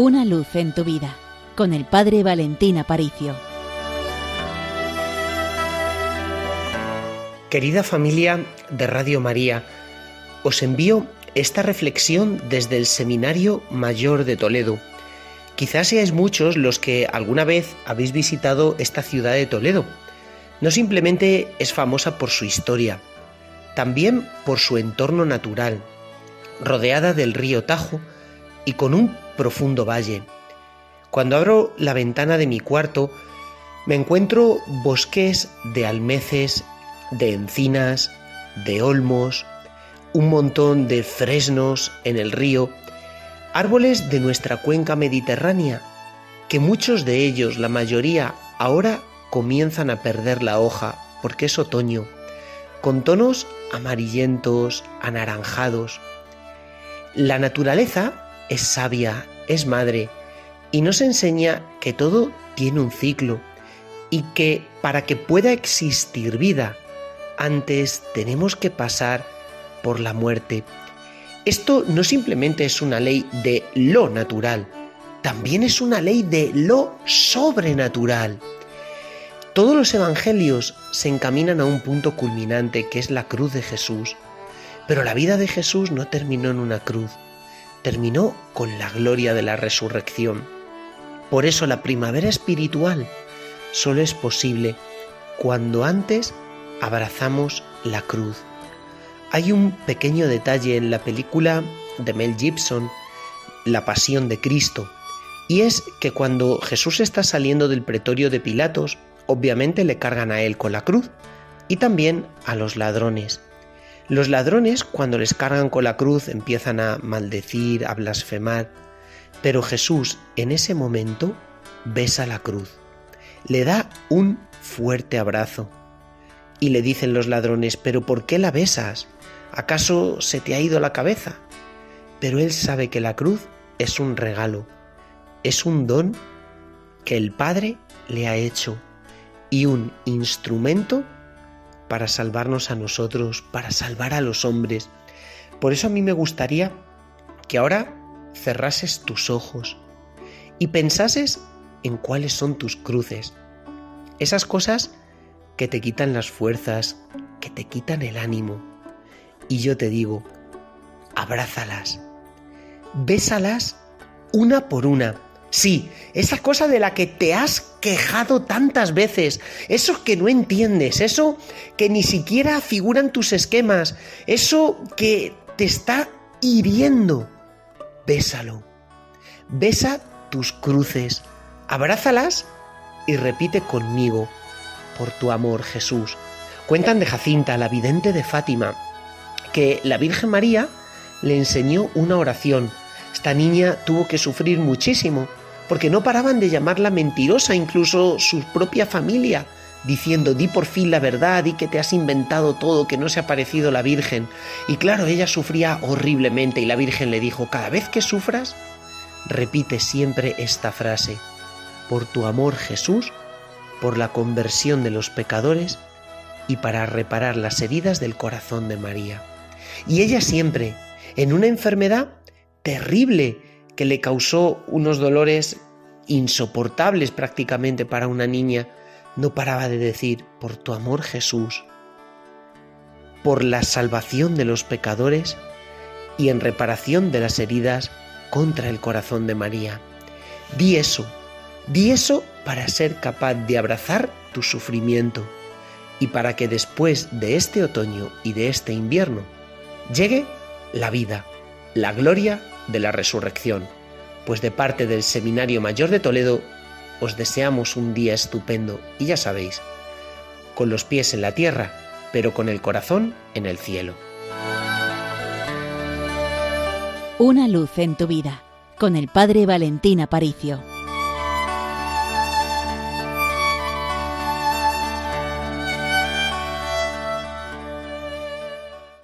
Una luz en tu vida con el Padre Valentín Aparicio. Querida familia de Radio María, os envío esta reflexión desde el Seminario Mayor de Toledo. Quizás seáis muchos los que alguna vez habéis visitado esta ciudad de Toledo. No simplemente es famosa por su historia, también por su entorno natural, rodeada del río Tajo y con un profundo valle. Cuando abro la ventana de mi cuarto, me encuentro bosques de almeces, de encinas, de olmos, un montón de fresnos en el río, árboles de nuestra cuenca mediterránea, que muchos de ellos, la mayoría, ahora comienzan a perder la hoja porque es otoño, con tonos amarillentos, anaranjados. La naturaleza es sabia, es madre, y nos enseña que todo tiene un ciclo y que para que pueda existir vida, antes tenemos que pasar por la muerte. Esto no simplemente es una ley de lo natural, también es una ley de lo sobrenatural. Todos los evangelios se encaminan a un punto culminante que es la cruz de Jesús, pero la vida de Jesús no terminó en una cruz, terminó con la gloria de la resurrección. Por eso la primavera espiritual solo es posible cuando antes abrazamos la cruz. Hay un pequeño detalle en la película de Mel Gibson, La Pasión de Cristo, y es que cuando Jesús está saliendo del pretorio de Pilatos, obviamente le cargan a él con la cruz y también a los ladrones. Los ladrones cuando les cargan con la cruz empiezan a maldecir, a blasfemar, pero Jesús en ese momento besa la cruz, le da un fuerte abrazo y le dicen los ladrones, pero ¿por qué la besas? ¿Acaso se te ha ido la cabeza? Pero él sabe que la cruz es un regalo, es un don que el Padre le ha hecho y un instrumento para salvarnos a nosotros, para salvar a los hombres. Por eso a mí me gustaría que ahora cerrases tus ojos y pensases en cuáles son tus cruces. Esas cosas que te quitan las fuerzas, que te quitan el ánimo. Y yo te digo, abrázalas, bésalas una por una Sí, esa cosa de la que te has quejado tantas veces, eso que no entiendes, eso que ni siquiera figura en tus esquemas, eso que te está hiriendo, bésalo. Besa tus cruces, abrázalas y repite conmigo, por tu amor, Jesús. Cuentan de Jacinta, la vidente de Fátima, que la Virgen María le enseñó una oración. Esta niña tuvo que sufrir muchísimo porque no paraban de llamarla mentirosa, incluso su propia familia, diciendo, di por fin la verdad, y que te has inventado todo, que no se ha parecido la Virgen. Y claro, ella sufría horriblemente y la Virgen le dijo, cada vez que sufras, repite siempre esta frase, por tu amor Jesús, por la conversión de los pecadores y para reparar las heridas del corazón de María. Y ella siempre, en una enfermedad terrible, que le causó unos dolores insoportables prácticamente para una niña, no paraba de decir, por tu amor Jesús, por la salvación de los pecadores y en reparación de las heridas contra el corazón de María. Di eso, di eso para ser capaz de abrazar tu sufrimiento y para que después de este otoño y de este invierno llegue la vida, la gloria de la resurrección, pues de parte del Seminario Mayor de Toledo os deseamos un día estupendo y ya sabéis, con los pies en la tierra, pero con el corazón en el cielo. Una luz en tu vida, con el Padre Valentín Aparicio.